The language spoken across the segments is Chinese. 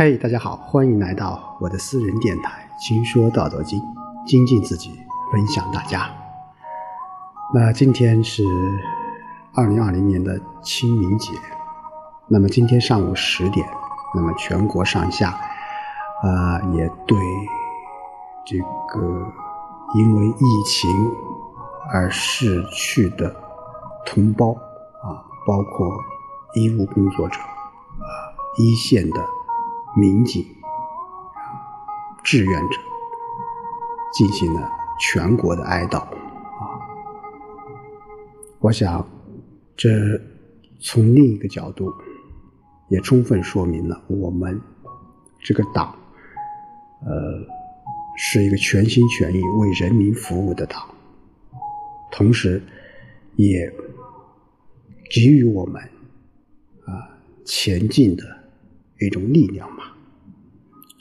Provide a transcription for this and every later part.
嘿，大家好，欢迎来到我的私人电台《轻说道德经》，精进自己，分享大家。那今天是二零二零年的清明节，那么今天上午十点，那么全国上下啊，也对这个因为疫情而逝去的同胞啊，包括医务工作者啊，一线的。民警、志愿者进行了全国的哀悼啊！我想，这从另一个角度也充分说明了我们这个党，呃，是一个全心全意为人民服务的党，同时也给予我们啊前进的。一种力量。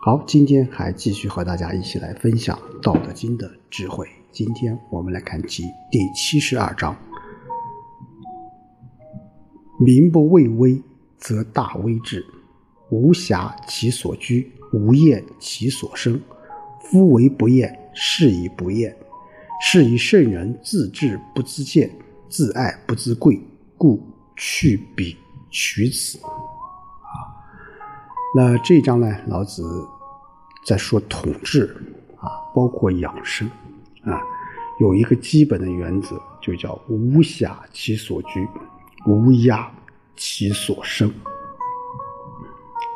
好，今天还继续和大家一起来分享《道德经》的智慧。今天我们来看其第七十二章：民不畏威，则大威至；无暇其所居，无厌其所生。夫为不厌，是以不厌。是以圣人自治不自见，自爱不自贵，故去彼取此。那这一章呢，老子在说统治啊，包括养生啊，有一个基本的原则，就叫无暇其所居，无压其所生。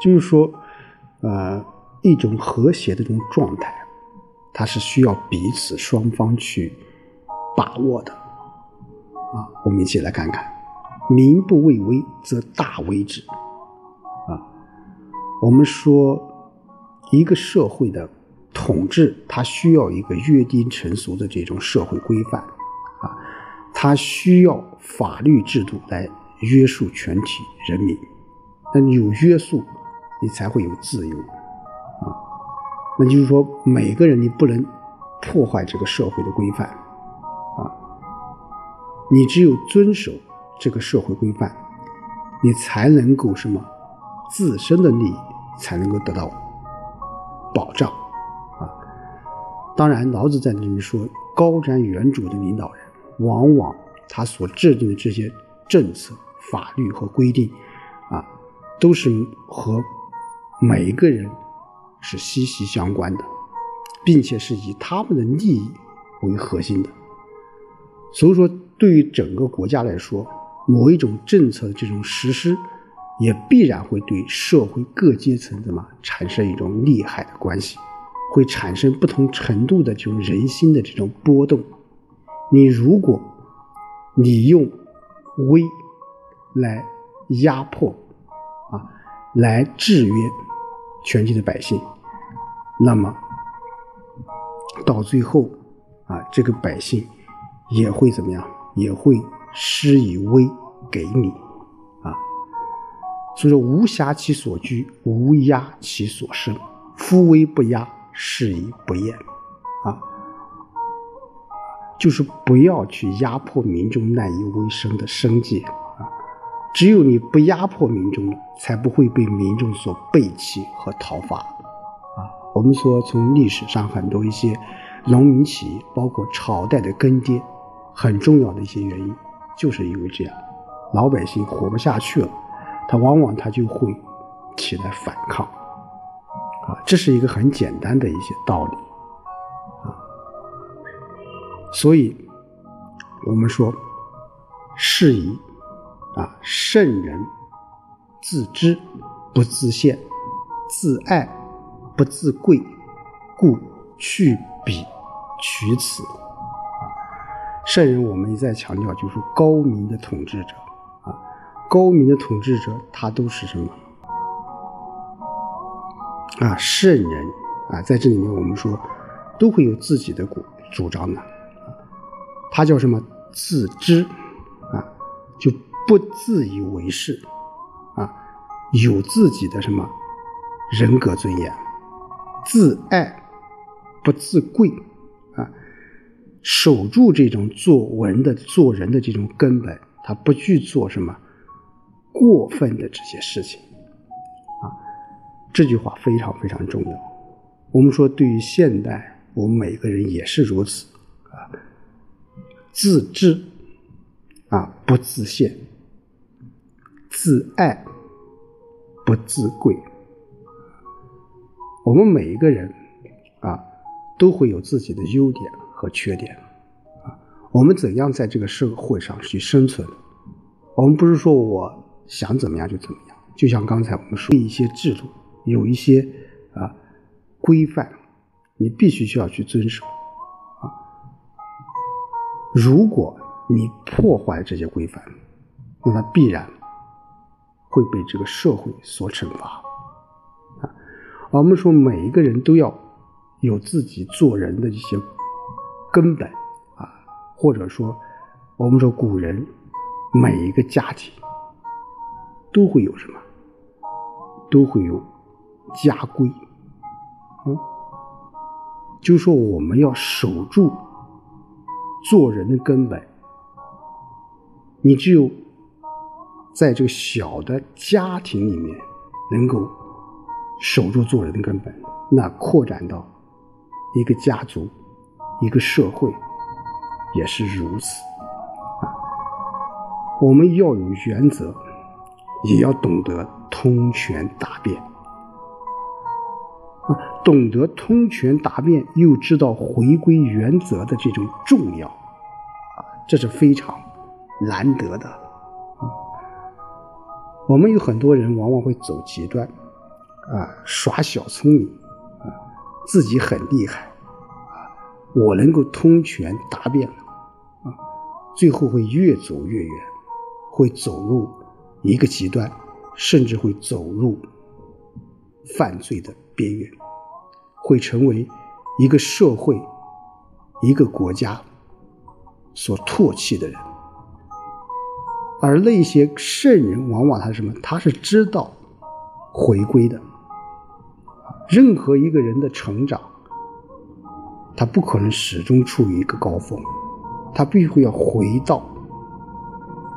就是说，呃，一种和谐的这种状态，它是需要彼此双方去把握的啊。我们一起来看看：民不畏威，则大威之。我们说，一个社会的统治，它需要一个约定成俗的这种社会规范，啊，它需要法律制度来约束全体人民。那你有约束，你才会有自由，啊，那就是说，每个人你不能破坏这个社会的规范，啊，你只有遵守这个社会规范，你才能够什么自身的利益。才能够得到保障啊！当然，老子在这里说，高瞻远瞩的领导人，往往他所制定的这些政策、法律和规定啊，都是和每一个人是息息相关的，并且是以他们的利益为核心的。所以说，对于整个国家来说，某一种政策的这种实施。也必然会对社会各阶层怎么产生一种利害的关系，会产生不同程度的这种人心的这种波动。你如果你用威来压迫啊，来制约全体的百姓，那么到最后啊，这个百姓也会怎么样？也会施以威给你。所以说，无暇其所居，无压其所生。夫为不压，是以不厌。啊，就是不要去压迫民众赖以为生的生计啊。只有你不压迫民众，才不会被民众所背弃和讨伐。啊，我们说从历史上很多一些农民起义，包括朝代的更迭，很重要的一些原因，就是因为这样，老百姓活不下去了。他往往他就会起来反抗，啊，这是一个很简单的一些道理，啊，所以我们说，是以啊，圣人自知不自见，自爱不自贵，故去彼取此。圣人，我们一再强调，就是高明的统治者。高明的统治者，他都是什么啊？圣人啊，在这里面我们说，都会有自己的主主张的。他叫什么？自知啊，就不自以为是啊，有自己的什么人格尊严，自爱不自贵啊，守住这种做文的做人的这种根本，他不去做什么。过分的这些事情，啊，这句话非常非常重要。我们说，对于现代，我们每个人也是如此啊，自知啊不自限，自爱不自贵。我们每一个人啊，都会有自己的优点和缺点啊。我们怎样在这个社会上去生存？我们不是说我想怎么样就怎么样。就像刚才我们说一些制度，有一些啊规范，你必须需要去遵守啊。如果你破坏这些规范，那么必然会被这个社会所惩罚啊。我们说每一个人都要有自己做人的一些根本啊，或者说我们说古人每一个家庭都会有什么？都会有家规，嗯，就说我们要守住做人的根本。你只有在这个小的家庭里面能够守住做人的根本，那扩展到一个家族、一个社会也是如此啊。我们要有原则，也要懂得。通权达变啊，懂得通权达变，又知道回归原则的这种重要啊，这是非常难得的。我们有很多人往往会走极端啊，耍小聪明啊，自己很厉害啊，我能够通权达变啊，最后会越走越远，会走入一个极端。甚至会走入犯罪的边缘，会成为一个社会、一个国家所唾弃的人。而那些圣人，往往他是什么？他是知道回归的。任何一个人的成长，他不可能始终处于一个高峰，他必须要回到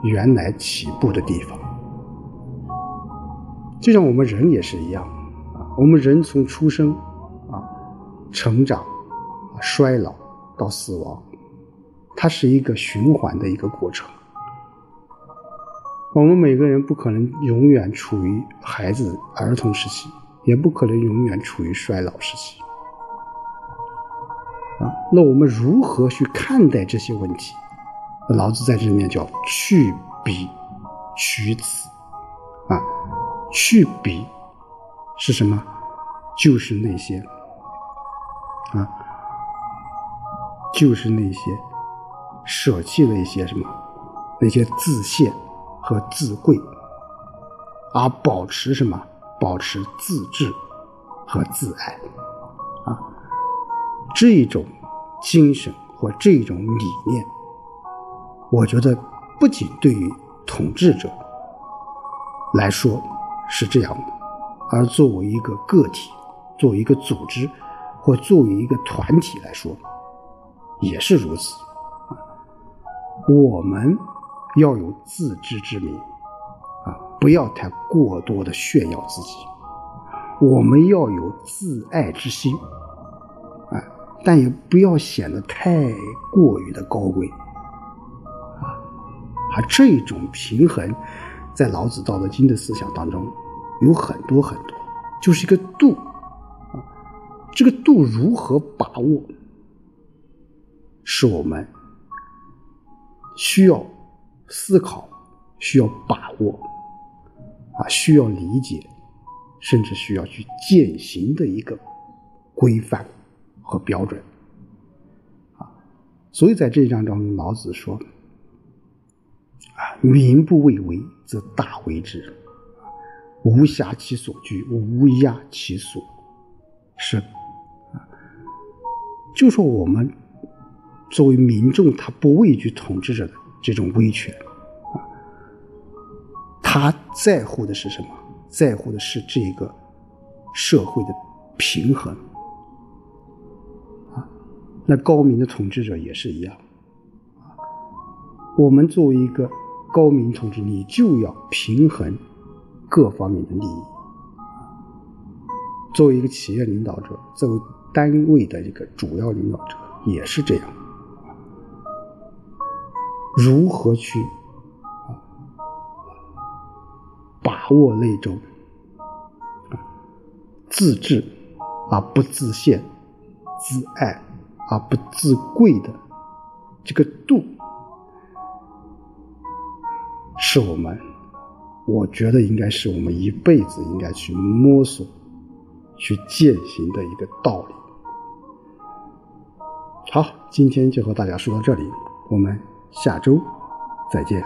原来起步的地方。就像我们人也是一样，啊，我们人从出生，啊，成长，衰老到死亡，它是一个循环的一个过程。我们每个人不可能永远处于孩子儿童时期，也不可能永远处于衰老时期，啊，那我们如何去看待这些问题？老子在这里面叫去彼取此，去比是什么？就是那些啊，就是那些舍弃了一些什么，那些自限和自贵，而保持什么？保持自治和自爱啊！这种精神或这种理念，我觉得不仅对于统治者来说。是这样的，而作为一个个体，作为一个组织，或作为一个团体来说，也是如此啊。我们要有自知之明，啊，不要太过多的炫耀自己；我们要有自爱之心，啊，但也不要显得太过于的高贵，啊，而这种平衡。在老子《道德经》的思想当中，有很多很多，就是一个度啊。这个度如何把握，是我们需要思考、需要把握啊、需要理解，甚至需要去践行的一个规范和标准啊。所以在这一章中，老子说。啊民不畏为，则大为之；无暇其所居，无压其所生。就说我们作为民众，他不畏惧统治者的这种威权，啊，他在乎的是什么？在乎的是这个社会的平衡。啊，那高明的统治者也是一样。我们作为一个。高明同志，你就要平衡各方面的利益，作为一个企业领导者，作为单位的一个主要领导者，也是这样。如何去把握那种自治而不自限、自爱而不自贵的这个度，是我们，我觉得应该是我们一辈子应该去摸索。去践行的一个道理。好，今天就和大家说到这里，我们下周再见。